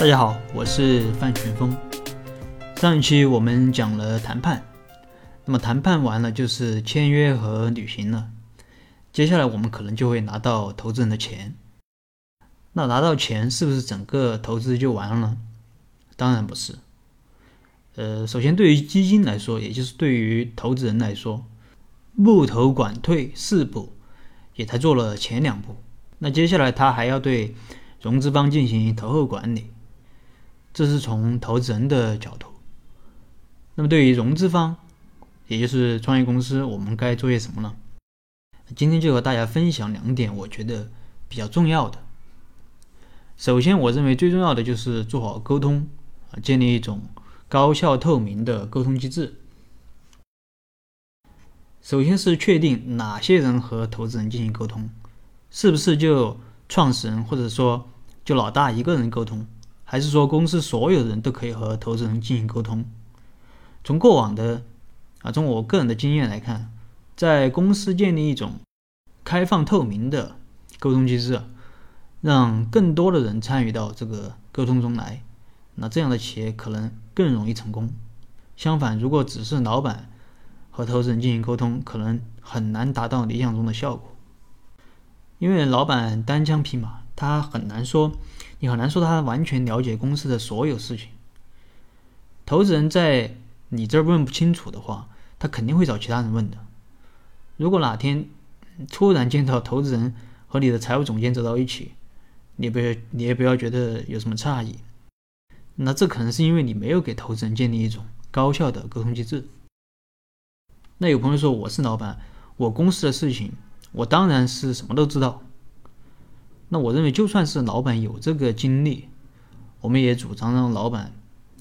大家好，我是范全峰。上一期我们讲了谈判，那么谈判完了就是签约和履行了。接下来我们可能就会拿到投资人的钱。那拿到钱是不是整个投资就完了呢？当然不是。呃，首先对于基金来说，也就是对于投资人来说，募投管退四步也才做了前两步。那接下来他还要对融资方进行投后管理。这是从投资人的角度。那么，对于融资方，也就是创业公司，我们该做些什么呢？今天就和大家分享两点，我觉得比较重要的。首先，我认为最重要的就是做好沟通啊，建立一种高效透明的沟通机制。首先是确定哪些人和投资人进行沟通，是不是就创始人或者说就老大一个人沟通？还是说，公司所有人都可以和投资人进行沟通？从过往的啊，从我个人的经验来看，在公司建立一种开放透明的沟通机制，让更多的人参与到这个沟通中来，那这样的企业可能更容易成功。相反，如果只是老板和投资人进行沟通，可能很难达到理想中的效果，因为老板单枪匹马，他很难说。你很难说他完全了解公司的所有事情。投资人在你这儿问不清楚的话，他肯定会找其他人问的。如果哪天突然见到投资人和你的财务总监走到一起，你不要你也不要觉得有什么诧异。那这可能是因为你没有给投资人建立一种高效的沟通机制。那有朋友说我是老板，我公司的事情我当然是什么都知道。那我认为，就算是老板有这个精力，我们也主张让老板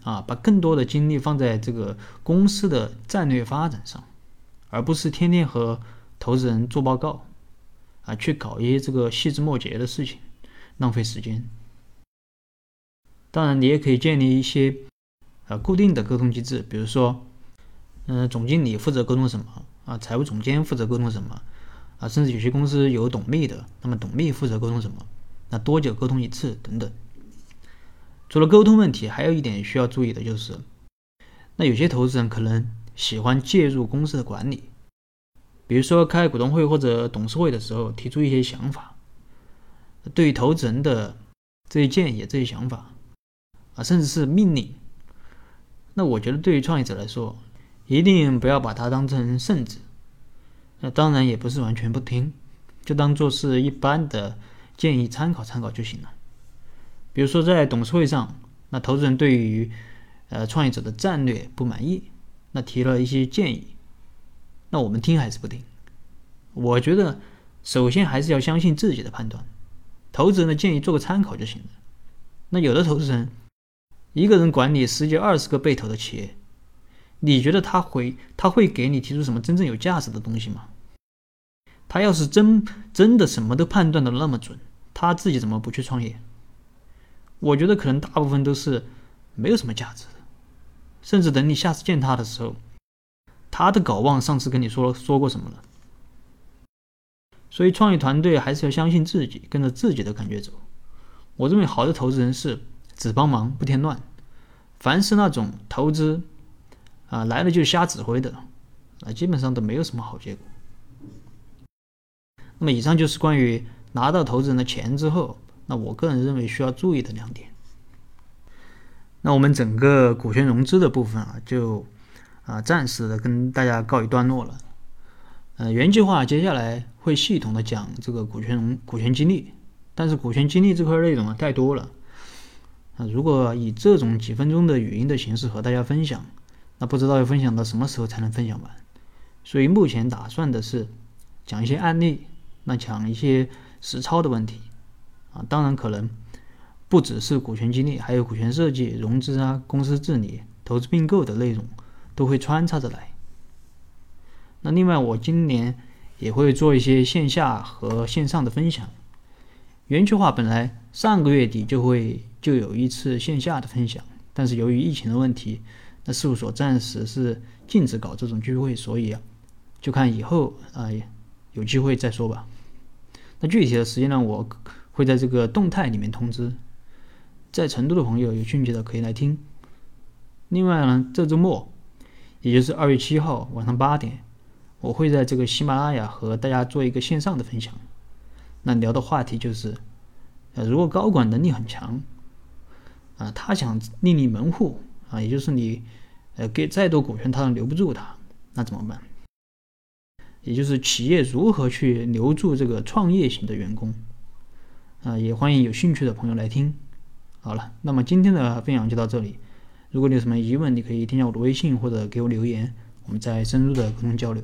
啊，把更多的精力放在这个公司的战略发展上，而不是天天和投资人做报告，啊，去搞一些这个细枝末节的事情，浪费时间。当然，你也可以建立一些呃固定的沟通机制，比如说，嗯，总经理负责沟通什么啊，财务总监负责沟通什么。啊，甚至有些公司有董秘的，那么董秘负责沟通什么？那多久沟通一次？等等。除了沟通问题，还有一点需要注意的就是，那有些投资人可能喜欢介入公司的管理，比如说开股东会或者董事会的时候提出一些想法，对于投资人的这些建议、这些想法啊，甚至是命令。那我觉得对于创业者来说，一定不要把它当成圣旨。那当然也不是完全不听，就当做是一般的建议参考参考就行了。比如说在董事会上，那投资人对于呃创业者的战略不满意，那提了一些建议，那我们听还是不听？我觉得首先还是要相信自己的判断，投资人的建议做个参考就行了。那有的投资人一个人管理十几二十个被投的企业。你觉得他会他会给你提出什么真正有价值的东西吗？他要是真真的什么都判断的那么准，他自己怎么不去创业？我觉得可能大部分都是没有什么价值的，甚至等你下次见他的时候，他都搞忘上次跟你说说过什么了。所以创业团队还是要相信自己，跟着自己的感觉走。我认为好的投资人是只帮忙不添乱，凡是那种投资。啊，来了就瞎指挥的，啊，基本上都没有什么好结果。那么，以上就是关于拿到投资人的钱之后，那我个人认为需要注意的两点。那我们整个股权融资的部分啊，就啊暂时的跟大家告一段落了。呃，原计划接下来会系统的讲这个股权融股权激励，但是股权激励这块内容啊太多了，啊，如果以这种几分钟的语音的形式和大家分享。那不知道要分享到什么时候才能分享完，所以目前打算的是讲一些案例，那讲一些实操的问题，啊，当然可能不只是股权激励，还有股权设计、融资啊、公司治理、投资并购的内容都会穿插着来。那另外，我今年也会做一些线下和线上的分享。园区化本来上个月底就会就有一次线下的分享，但是由于疫情的问题。那事务所暂时是禁止搞这种聚会，所以，就看以后啊有机会再说吧。那具体的时间呢，我会在这个动态里面通知。在成都的朋友有兴趣的可以来听。另外呢，这周末，也就是二月七号晚上八点，我会在这个喜马拉雅和大家做一个线上的分享。那聊的话题就是，呃，如果高管能力很强，啊，他想另立门户，啊，也就是你，呃，给再多股权他都留不住他，那怎么办？也就是企业如何去留住这个创业型的员工？啊，也欢迎有兴趣的朋友来听。好了，那么今天的分享就到这里。如果你有什么疑问，你可以添加我的微信或者给我留言，我们再深入的沟通交流。